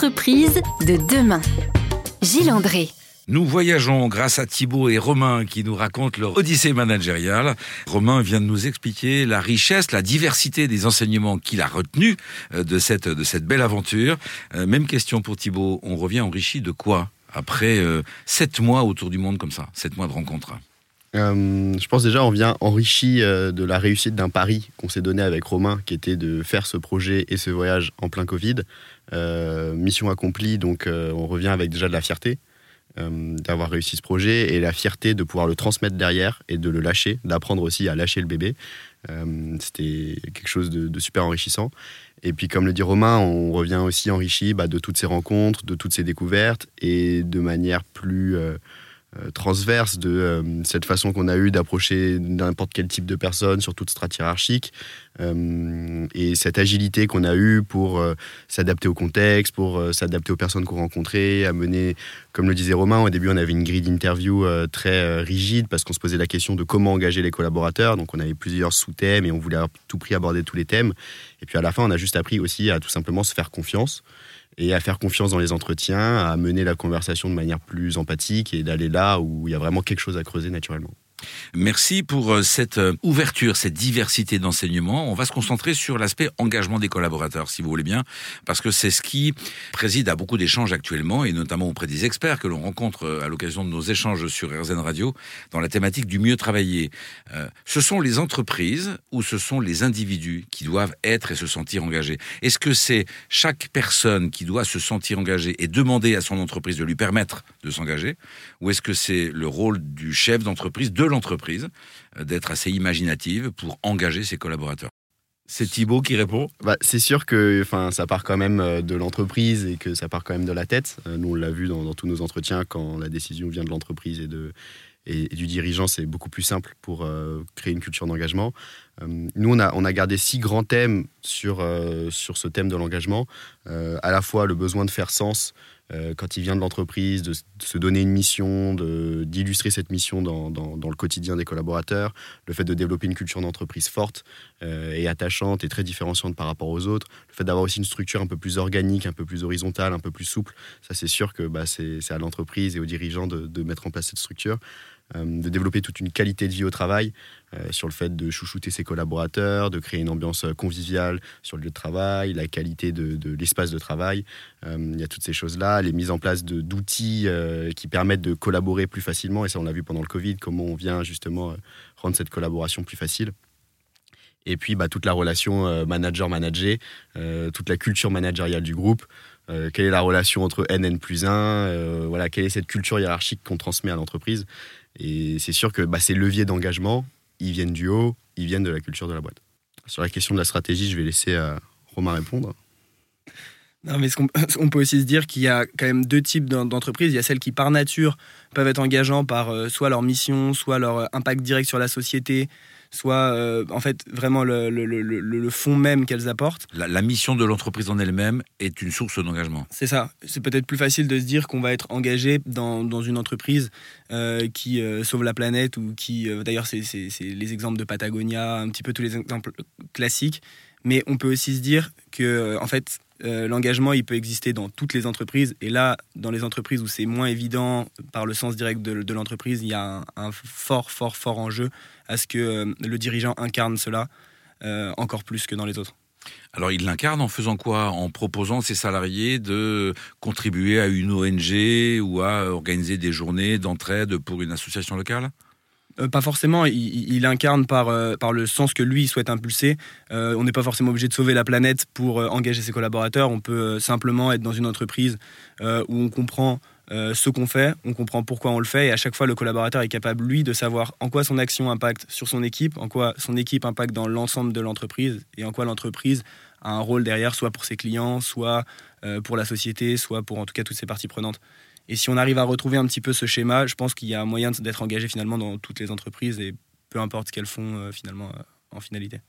De demain. Gilles André. Nous voyageons grâce à Thibaut et Romain qui nous racontent leur odyssée managériale. Romain vient de nous expliquer la richesse, la diversité des enseignements qu'il a retenus euh, de cette, de cette belle aventure. Euh, même question pour Thibaut, on revient enrichi de quoi après euh, sept mois autour du monde comme ça, sept mois de rencontres? Je pense déjà on vient enrichi de la réussite d'un pari qu'on s'est donné avec Romain, qui était de faire ce projet et ce voyage en plein Covid. mission accomplie, donc on revient avec déjà de la fierté. Euh, d'avoir réussi ce projet et la fierté de pouvoir le transmettre derrière et de le lâcher, d'apprendre aussi à lâcher le bébé. Euh, c'était quelque chose de, super enrichissant. Et puis, comme le dit Romain, on revient aussi enrichi bah, de toutes ces rencontres, de toutes ces découvertes et de manière plus euh, euh, transverse de euh, cette façon qu'on a eu d'approcher n'importe quel type de personne sur toute strate hiérarchique euh, et cette agilité qu'on a eue pour s'adapter au contexte, pour s'adapter aux personnes qu'on rencontrait, à mener, comme le disait Romain, au début on avait une grille d'interview très rigide parce qu'on se posait la question de comment engager les collaborateurs, donc on avait plusieurs sous-thèmes et on voulait à tout prix aborder tous les thèmes. Et puis à la fin on a juste appris aussi à tout simplement se faire confiance et à faire confiance dans les entretiens, à mener la conversation de manière plus empathique et d'aller là où il y a vraiment quelque chose à creuser naturellement. Merci pour euh, cette euh, ouverture, cette diversité d'enseignements. On va se concentrer sur l'aspect engagement des collaborateurs, si vous voulez bien, parce que c'est ce qui préside à beaucoup d'échanges actuellement, et notamment auprès des experts que l'on rencontre euh, à l'occasion de nos échanges sur RZN Radio, dans la thématique du mieux travailler. ce sont les entreprises ou ce sont les individus qui doivent être et se sentir engagés? Est-ce que c'est chaque personne qui doit se sentir engagée et demander à son entreprise de lui permettre de s'engager, ou est-ce que c'est le rôle du chef d'entreprise de l'entreprise euh, d'être assez imaginative pour engager ses collaborateurs. C'est Thibaut qui répond? Bah, C'est sûr que ça part quand même euh, de l'entreprise et que ça part quand même de la tête. Euh, nous, on l'a vu dans, tous nos entretiens, quand la décision vient de l'entreprise et, et, du dirigeant, c'est beaucoup plus simple pour créer une culture d'engagement. nous, on a, on a gardé six grands thèmes sur, sur ce thème de l'engagement. à la fois le besoin de faire sens, euh, quand il vient de l'entreprise, de, se donner une mission, d'illustrer cette mission dans, le quotidien des collaborateurs, le fait de développer une culture d'entreprise forte euh, et attachante et très différenciante par rapport aux autres, le fait d'avoir aussi une structure un peu plus organique, un peu plus horizontale, un peu plus souple, ça c'est sûr que bah, c'est à l'entreprise et aux dirigeants de, mettre en place cette structure. Euh, de développer toute une qualité de vie au travail, euh, sur le fait de chouchouter ses collaborateurs, de créer une ambiance conviviale sur le lieu de travail, la qualité de, l'espace de travail. Euh, il y a toutes ces choses-là, les mises en place d'outils qui permettent de collaborer plus facilement, et ça on l'a vu pendant le Covid, comment on vient justement rendre cette collaboration plus facile. Et puis bah, toute la relation manager-manager, toute la culture managériale du groupe, quelle est la relation entre NN plus 1, voilà, quelle est cette culture hiérarchique qu'on transmet à l'entreprise. Et c'est sûr que bah, ces leviers d'engagement, ils viennent du haut, ils viennent de la culture de la boîte. Sur la question de la stratégie, je vais laisser euh, Romain répondre. Non, mais on peut aussi se dire qu'il y a quand même deux types d'entreprises. Il y a celles qui, par nature, peuvent être engageants par euh, soit leur mission, soit leur euh, impact direct sur la société, soit euh, en fait vraiment le, le, fond même qu'elles apportent. La, mission de l'entreprise en elle-même est une source d'engagement. C'est ça. C'est peut-être plus facile de se dire qu'on va être engagé dans, dans une entreprise euh, qui euh, sauve la planète ou qui, d'ailleurs, c'est les exemples de Patagonia, un petit peu tous les exemples classiques. Mais on peut aussi se dire que, en fait, l'engagement, il peut exister dans toutes les entreprises. Et là, dans les entreprises où c'est moins évident par le sens direct de, l'entreprise, il y a un, fort, fort, fort enjeu à ce que euh, le dirigeant incarne cela euh, encore plus que dans les autres. Alors il l'incarne en faisant quoi? En proposant à ses salariés de contribuer à une ONG ou à organiser des journées d'entraide pour une association locale? euh, pas forcément, il, incarne par, par le sens que lui souhaite impulser. on n'est pas forcément obligé de sauver la planète pour engager ses collaborateurs. On peut simplement être dans une entreprise où on comprend euh, ce qu'on fait, on comprend pourquoi on le fait, et à chaque fois, le collaborateur est capable, lui, de savoir en quoi son action impacte sur son équipe, en quoi son équipe impacte dans l'ensemble de l'entreprise, et en quoi l'entreprise a un rôle derrière, soit pour ses clients, soit euh, pour la société, soit pour en tout cas toutes ses parties prenantes. Et si on arrive à retrouver un petit peu ce schéma, je pense qu'il y a moyen d'être engagé finalement dans toutes les entreprises, et peu importe ce qu'elles font euh, finalement en finalité.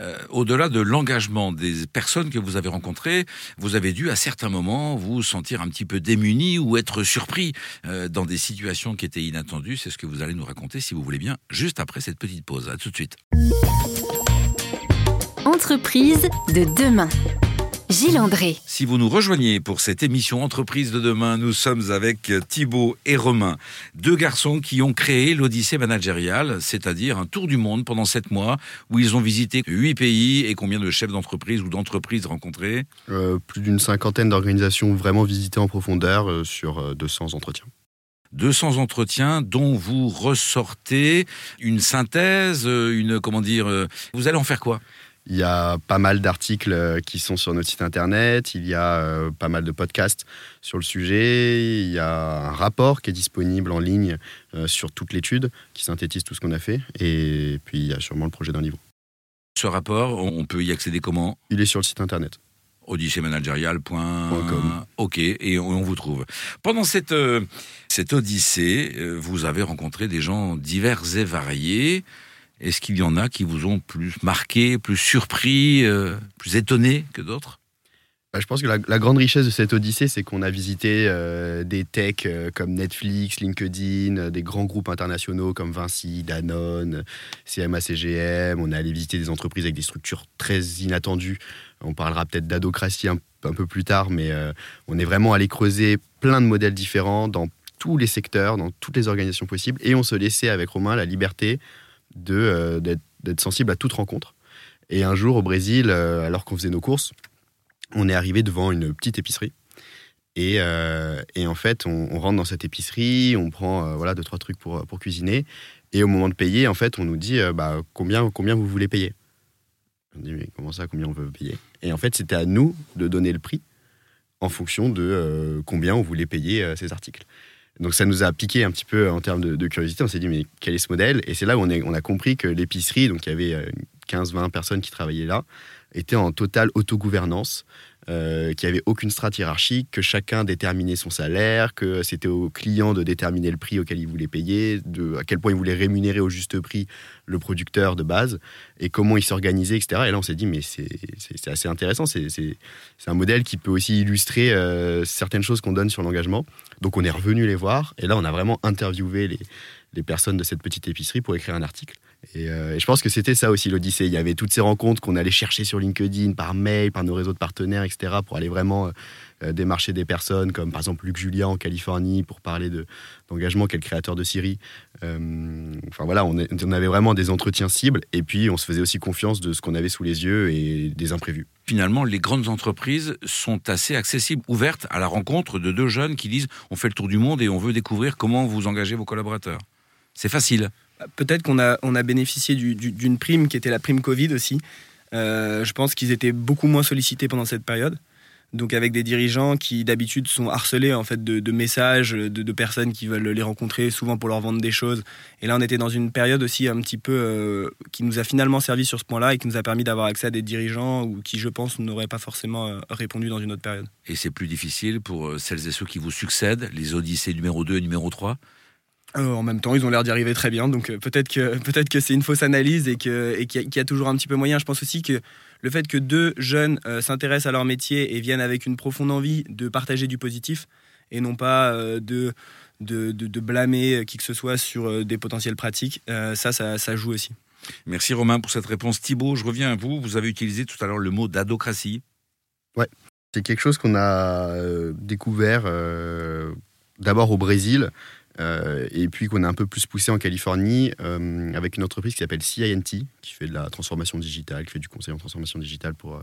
Euh, au-delà de l'engagement des personnes que vous avez rencontrées, vous avez dû à certains moments vous sentir un petit peu démuni ou être surpris euh, dans des situations qui étaient inattendues. C'est ce que vous allez nous raconter, si vous voulez bien, juste après cette petite pause. À tout de suite. Entreprise de demain. Gilles André. Si vous nous rejoignez pour cette émission Entreprise de demain, nous sommes avec Thibaut et Romain, deux garçons qui ont créé l'Odyssée managériale, c'est-à-dire un tour du monde pendant sept mois où ils ont visité huit pays et combien de chefs d'entreprise ou d'entreprises rencontrés? Euh, plus d'une cinquantaine d'organisations vraiment visitées en profondeur euh, sur euh, 200 entretiens. 200 entretiens dont vous ressortez une synthèse, euh, une comment dire, euh, vous allez en faire quoi? Il y a pas mal d'articles euh, qui sont sur notre site internet, il y a euh, pas mal de podcasts sur le sujet, il y a un rapport qui est disponible en ligne euh, sur toute l'étude qui synthétise tout ce qu'on a fait, et puis il y a sûrement le projet d'un livre. Ce rapport, on peut y accéder comment? Il est sur le site internet. odysseymanagériale.com. Ok, et on, vous trouve. Pendant cette, euh, cette odyssée, vous avez rencontré des gens divers et variés. Est-ce qu'il y en a qui vous ont plus marqué, plus surpris, euh, plus étonné que d'autres? Bah, je pense que la, grande richesse de cette odyssée, c'est qu'on a visité euh, des techs euh, comme Netflix, LinkedIn, des grands groupes internationaux comme Vinci, Danone, CMA, CGM. On est allé visiter des entreprises avec des structures très inattendues. On parlera peut-être d'adocratie un, peu plus tard, mais on est vraiment allé creuser plein de modèles différents dans tous les secteurs, dans toutes les organisations possibles. Et on se laissait avec Romain la liberté euh, d'être, sensible à toute rencontre. Et un jour au Brésil, euh, alors qu'on faisait nos courses, on est arrivé devant une petite épicerie. Et, euh, en fait, on, rentre dans cette épicerie, on prend voilà, deux, trois trucs pour, cuisiner. Et au moment de payer, en fait, on nous dit bah, combien, combien vous voulez payer? On dit mais comment ça, combien on veut payer? Et en fait, c'était à nous de donner le prix en fonction de combien on voulait payer ces articles. Donc ça nous a piqué un petit peu en termes de, curiosité. On s'est dit mais quel est ce modèle? Et c'est là où on, on a compris que l'épicerie, donc il y avait euh, 15-20 personnes qui travaillaient là, était en totale autogouvernance, euh, qu'il n'y avait aucune strate hiérarchique, que chacun déterminait son salaire, que c'était au client de déterminer le prix auquel il voulait payer, à quel point il voulait rémunérer au juste prix le producteur de base, et comment il s'organisait, etc. Et là, on s'est dit, mais c'est assez intéressant, c'est un modèle qui peut aussi illustrer euh, certaines choses qu'on donne sur l'engagement. Donc on est revenu les voir, et là, on a vraiment interviewé les personnes de cette petite épicerie pour écrire un article. Et, euh, et je pense que c'était ça aussi l'Odyssée. Il y avait toutes ces rencontres qu'on allait chercher sur LinkedIn, par mail, par nos réseaux de partenaires, etc., pour aller vraiment euh, démarcher des personnes comme par exemple Luc Julia en Californie pour parler de- d'engagement, est le créateur de Siri. Euh, enfin voilà, on, on avait vraiment des entretiens cibles et puis on se faisait aussi confiance de ce qu'on avait sous les yeux et des imprévus. Finalement, les grandes entreprises sont assez accessibles, ouvertes à la rencontre de deux jeunes qui disent on fait le tour du monde et on veut découvrir comment vous engagez vos collaborateurs. C'est facile. Peut-être qu'on a, bénéficié du- du- d'une prime qui était la prime Covid aussi. Euh, je pense qu'ils étaient beaucoup moins sollicités pendant cette période. Donc avec des dirigeants qui d'habitude sont harcelés en fait de, messages de, personnes qui veulent les rencontrer souvent pour leur vendre des choses. Et là on était dans une période aussi un petit peu euh, qui nous a finalement servi sur ce point-là et qui nous a permis d'avoir accès à des dirigeants ou qui je pense n'auraient pas forcément euh, répondu dans une autre période. Et c'est plus difficile pour celles et ceux qui vous succèdent, les Odyssées numéro 2 et numéro 3. Euh, en même temps, ils ont l'air d'y arriver très bien, donc euh, peut-être que peut-être que c'est une fausse analyse et qu'il y, a- qu'il y a toujours un petit peu moyen. Je pense aussi que le fait que deux jeunes euh, s'intéressent à leur métier et viennent avec une profonde envie de partager du positif et non pas euh, de, de, de- de blâmer qui que ce soit sur euh, des potentielles pratiques, euh, ça, ça, ça joue aussi. Merci Romain pour cette réponse. Thibault, je reviens à vous. Vous avez utilisé tout à l'heure le mot d'adocratie. C'est quelque chose qu'on a euh, découvert euh, d'abord au Brésil euh, et puis qu'on a un peu plus poussé en Californie euh, avec une entreprise qui s'appelle CINT, qui fait de la transformation digitale, qui fait du conseil en transformation digitale pour, euh,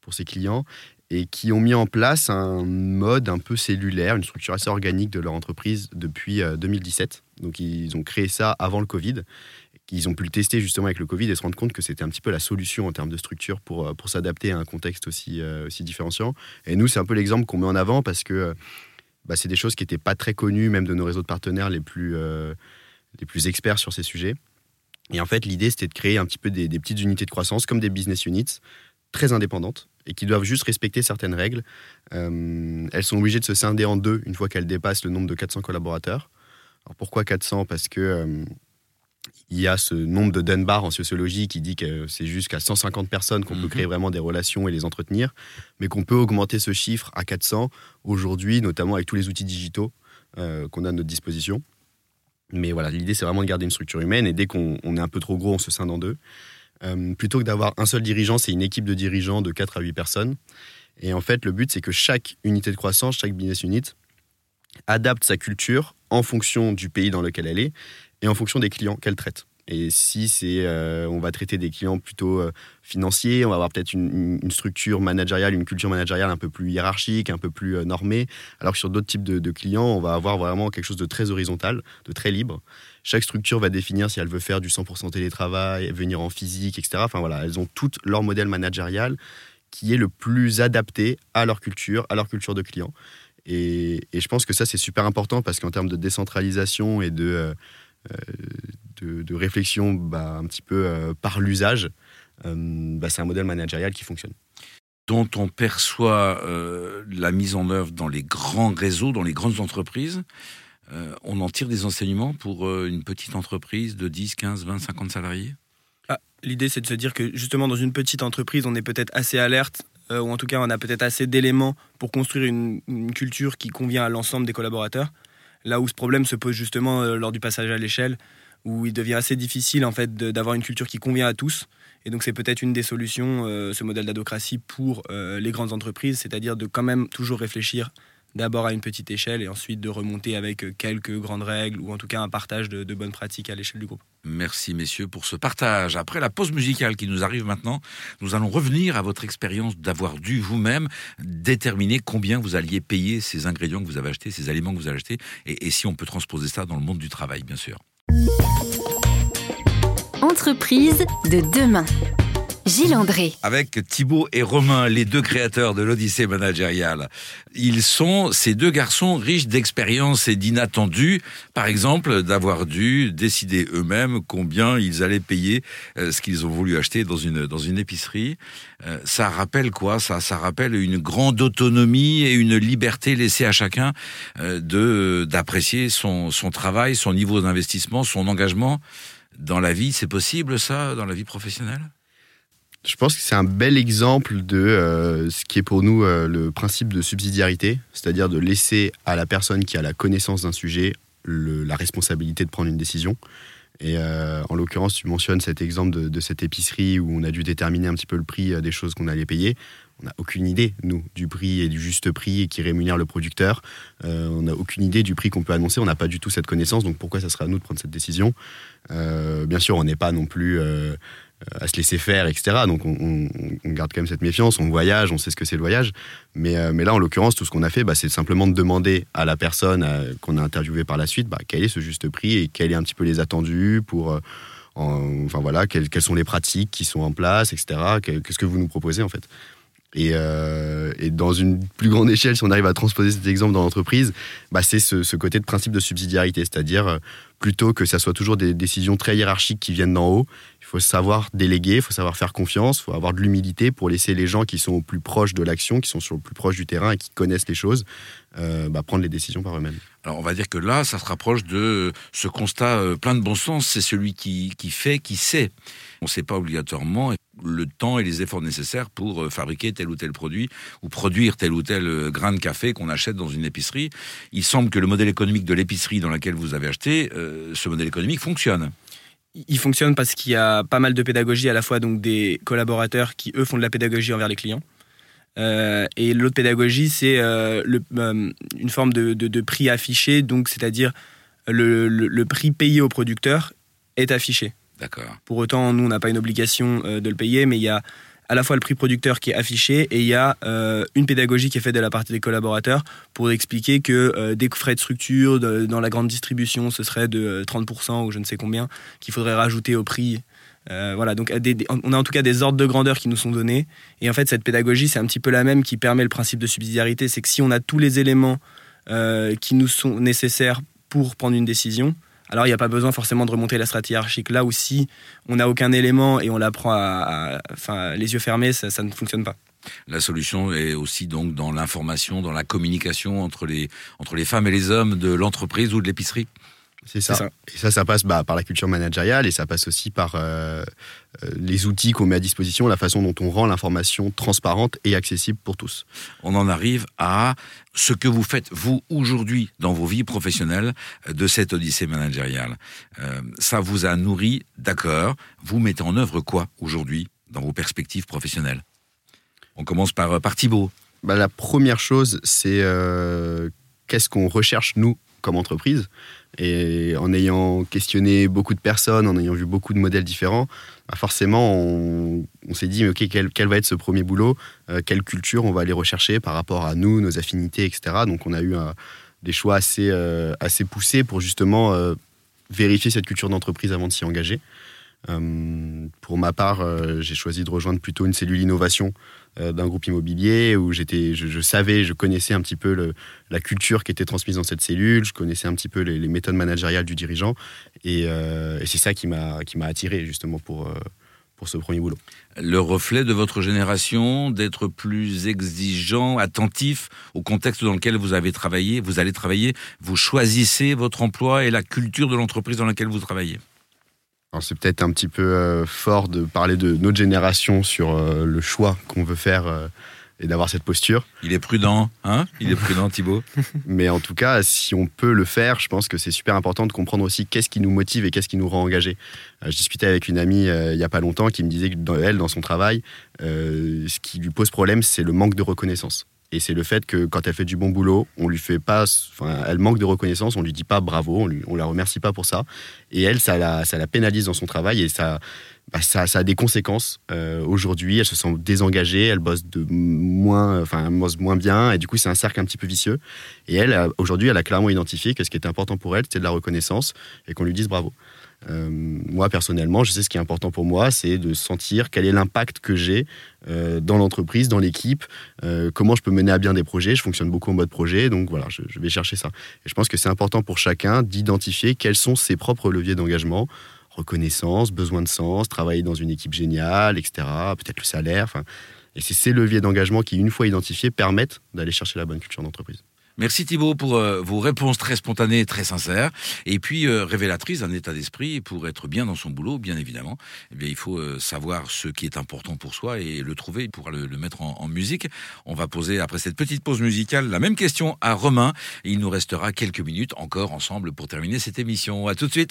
pour ses clients et qui ont mis en place un mode un peu cellulaire, une structure assez organique de leur entreprise depuis euh, 2017. Donc ils ont créé ça avant le Covid. Ils ont pu le tester justement avec le Covid et se rendre compte que c'était un petit peu la solution en termes de structure pour, pour s'adapter à un contexte aussi, aussi différenciant. Et nous, c'est un peu l'exemple qu'on met en avant parce que bah, c'est des choses qui n'étaient pas très connues, même de nos réseaux de partenaires les plus, euh, les plus experts sur ces sujets. Et en fait, l'idée, c'était de créer un petit peu des, petites unités de croissance, comme des business units, très indépendantes, et qui doivent juste respecter certaines règles. Euh, elles sont obligées de se scinder en deux une fois qu'elles dépassent le nombre de 400 collaborateurs. Alors pourquoi 400 Parce que euh, il y a ce nombre de Dunbar en sociologie qui dit que c'est jusqu'à 150 personnes qu'on peut Mhm. créer vraiment des relations et les entretenir, mais qu'on peut augmenter ce chiffre à 400 aujourd'hui, notamment avec tous les outils digitaux euh, qu'on a à notre disposition. Mais voilà, l'idée c'est vraiment de garder une structure humaine et dès qu'on on est un peu trop gros, on se scinde en deux. Euh, plutôt que d'avoir un seul dirigeant, c'est une équipe de dirigeants de 4 à 8 personnes. Et en fait, le but, c'est que chaque unité de croissance, chaque business unit, adapte sa culture en fonction du pays dans lequel elle est et en fonction des clients qu'elle traite. Et si c'est, euh, on va traiter des clients plutôt euh, financiers, on va avoir peut-être une, structure managériale, une culture managériale un peu plus hiérarchique, un peu plus euh, normée. Alors que sur d'autres types de, clients, on va avoir vraiment quelque chose de très horizontal, de très libre. Chaque structure va définir si elle veut faire du 100% télétravail, venir en physique, etc. Enfin voilà, elles ont toutes leur modèle managérial qui est le plus adapté à leur culture, à leur culture de client. Et, je pense que ça, c'est super important parce qu'en termes de décentralisation et de, de, réflexion bah, un petit peu euh, par l'usage, euh, bah, c'est un modèle managérial qui fonctionne dont on perçoit euh, la mise en œuvre dans les grands réseaux, dans les grandes entreprises. on en tire des enseignements pour une petite entreprise de 10, 15, 20, 50 salariés? Ah, L'idée, c'est de se dire que justement, dans une petite entreprise, on est peut-être assez alerte, ou en tout cas, on a peut-être assez d'éléments pour construire une, culture qui convient à l'ensemble des collaborateurs. Là où ce problème se pose justement lors du passage à l'échelle, où il devient assez difficile en fait d'avoir une culture qui convient à tous. Et donc c'est peut-être une des solutions, euh, ce modèle d'adocratie pour euh, les grandes entreprises, c'est-à-dire de quand même toujours réfléchir d'abord à une petite échelle et ensuite de remonter avec quelques grandes règles ou en tout cas un partage de, de bonnes pratiques à l'échelle du groupe. Merci messieurs pour ce partage. Après la pause musicale qui nous arrive maintenant, nous allons revenir à votre expérience d'avoir dû vous-même déterminer combien vous alliez payer ces ingrédients que vous avez achetés, ces aliments que vous avez achetés, et, et si on peut transposer ça dans le monde du travail bien sûr. Entreprise de demain. Gilles André. Avec Thibaut et Romain, les deux créateurs de l'Odyssée managériale. Ils sont ces deux garçons riches d'expérience et d'inattendus. Par exemple, d'avoir dû décider eux-mêmes combien ils allaient payer euh, ce qu'ils ont voulu acheter dans une, dans une épicerie. Euh, ça rappelle quoi ça, ça rappelle une grande autonomie et une liberté laissée à chacun euh, d'apprécier son, son travail, son niveau d'investissement, son engagement dans la vie. C'est possible ça, dans la vie professionnelle? Je pense que c'est un bel exemple de euh, ce qui est pour nous euh, le principe de subsidiarité, c'est-à-dire de laisser à la personne qui a la connaissance d'un sujet la responsabilité de prendre une décision. Et euh, en l'occurrence, tu mentionnes cet exemple de, cette épicerie où on a dû déterminer un petit peu le prix des choses qu'on allait payer. On n'a aucune idée, nous, du prix et du juste prix qui rémunère le producteur. on n'a aucune idée du prix qu'on peut annoncer. On n'a pas du tout cette connaissance. Donc pourquoi ça serait à nous de prendre cette décision? Bien sûr, on n'est pas non plus à se laisser faire, etc. Donc on, garde quand même cette méfiance, on voyage, on sait ce que c'est le voyage. Mais, euh, là, en l'occurrence, tout ce qu'on a fait, bah, c'est simplement de demander à la personne euh, qu'on a interviewée par la suite bah, quel est ce juste prix et quels sont un petit peu les attendus pour... Euh, enfin voilà, quelles, quelles, sont les pratiques qui sont en place, etc. Qu'est-ce que vous nous proposez en fait? Et, et, dans une plus grande échelle, si on arrive à transposer cet exemple dans l'entreprise, bah c'est ce, côté de principe de subsidiarité, c'est-à-dire plutôt que ça soit toujours des décisions très hiérarchiques qui viennent d'en haut, il faut savoir déléguer, il faut savoir faire confiance, il faut avoir de l'humilité pour laisser les gens qui sont au plus proche de l'action, qui sont sur le plus proche du terrain et qui connaissent les choses, euh, bah, prendre les décisions par eux-mêmes. Alors on va dire que là, ça se rapproche de ce constat euh, plein de bon sens, c'est celui qui fait, qui sait. On ne sait pas obligatoirement le temps et les efforts nécessaires pour euh, fabriquer tel ou tel produit ou produire tel ou tel grain de café qu'on achète dans une épicerie. Il semble que le modèle économique de l'épicerie dans laquelle vous avez acheté, ce modèle économique fonctionne il fonctionne parce qu'il y a pas mal de pédagogie, à la fois donc des collaborateurs qui, eux, font de la pédagogie envers les clients. Euh, et l'autre pédagogie, c'est euh, euh, une forme de, prix affiché, donc c'est-à-dire le, le, prix payé au producteur est affiché. Pour autant, nous, on n'a pas une obligation de le payer, mais il y a à la fois le prix producteur qui est affiché et il y a euh, une pédagogie qui est faite de la partie des collaborateurs pour expliquer que euh, des frais de structure dans la grande distribution, ce serait de 30% euh, ou je ne sais combien qu'il faudrait rajouter au prix. voilà, donc on a en tout cas des ordres de grandeur qui nous sont donnés. Et en fait, cette pédagogie, c'est un petit peu la même qui permet le principe de subsidiarité. C'est que si on a tous les éléments qui nous sont nécessaires pour prendre une décision, alors il n'y a pas besoin forcément de remonter la stratégie hiérarchique. Là aussi, on n'a aucun élément et on l'apprend à, les yeux fermés, ça, ne fonctionne pas. La solution est aussi donc dans l'information, dans la communication entre les, entre les femmes et les hommes de l'entreprise ou de l'épicerie c'est ça. Et ça, ça passe bah, par la culture managériale et ça passe aussi par euh, euh, les outils qu'on met à disposition, la façon dont on rend l'information transparente et accessible pour tous. On en arrive à ce que vous faites, vous, aujourd'hui, dans vos vies professionnelles, de cette odyssée managériale. Euh, ça vous a nourri, d'accord. Vous mettez en œuvre quoi, aujourd'hui, dans vos perspectives professionnelles? On commence par, par Thibault. bah, La première chose, c'est euh, qu'est-ce qu'on recherche, nous, comme entreprise. Et en ayant questionné beaucoup de personnes, en ayant vu beaucoup de modèles différents, bah, forcément, on, s'est dit, OK, quel, quel, va être ce premier boulot euh, Quelle culture on va aller rechercher par rapport à nous, nos affinités, etc. Donc, on a eu des choix assez, euh, assez poussés pour justement vérifier cette culture d'entreprise avant de s'y engager. Pour ma part, j'ai choisi de rejoindre plutôt une cellule innovation euh, d'un groupe immobilier où j'étais, je, savais, je connaissais un petit peu la culture qui était transmise dans cette cellule, je connaissais un petit peu les, méthodes managériales du dirigeant, euh, et, c'est ça qui m'a qui m'a attiré justement pour euh, pour ce premier boulot. Le reflet de votre génération, d'être plus exigeant, attentif au contexte dans lequel vous avez travaillé, vous allez travailler, vous choisissez votre emploi et la culture de l'entreprise dans laquelle vous travaillez c'est peut-être un petit peu euh, fort de parler de notre génération sur euh, le choix qu'on veut faire euh, et d'avoir cette posture. Il est prudent, hein? Il est prudent, Thibaut. Mais en tout cas, si on peut le faire, je pense que c'est super important de comprendre aussi qu'est-ce qui nous motive et qu'est-ce qui nous rend engagés. je discutais avec une amie il n'y a pas longtemps qui me disait que dans, elle, dans son travail, ce qui lui pose problème, c'est le manque de reconnaissance. Et c'est le fait que quand elle fait du bon boulot, on lui fait pas, enfin, elle manque de reconnaissance, on lui dit pas bravo, on, lui, on la remercie pas pour ça. Et elle, ça la, pénalise dans son travail et ça, bah, a des conséquences. Euh, aujourd'hui, elle se sent désengagée, elle bosse de moins, enfin, elle bosse moins bien, et du coup, c'est un cercle un petit peu vicieux. Et elle, aujourd'hui, elle a clairement identifié que ce qui était important pour elle, c'était de la reconnaissance et qu'on lui dise bravo. Euh, moi, personnellement, je sais ce qui est important pour moi, c'est de sentir quel est l'impact que j'ai euh, dans l'entreprise, dans l'équipe, euh, comment je peux mener à bien des projets. Je fonctionne beaucoup en mode projet, donc voilà, je, vais chercher ça. Et je pense que c'est important pour chacun d'identifier quels sont ses propres leviers d'engagement reconnaissance, besoin de sens, travailler dans une équipe géniale, etc. Peut-être le salaire. Et c'est ces leviers d'engagement qui, une fois identifiés, permettent d'aller chercher la bonne culture d'entreprise. Merci Thibault pour euh, vos réponses très spontanées, très sincères, et puis euh, révélatrices d'un état d'esprit. Pour être bien dans son boulot, bien évidemment, eh il faut euh, savoir ce qui est important pour soi et le trouver pour le, le mettre en, en, musique. On va poser, après cette petite pause musicale, la même question à Romain. Et il nous restera quelques minutes encore ensemble pour terminer cette émission. À tout de suite.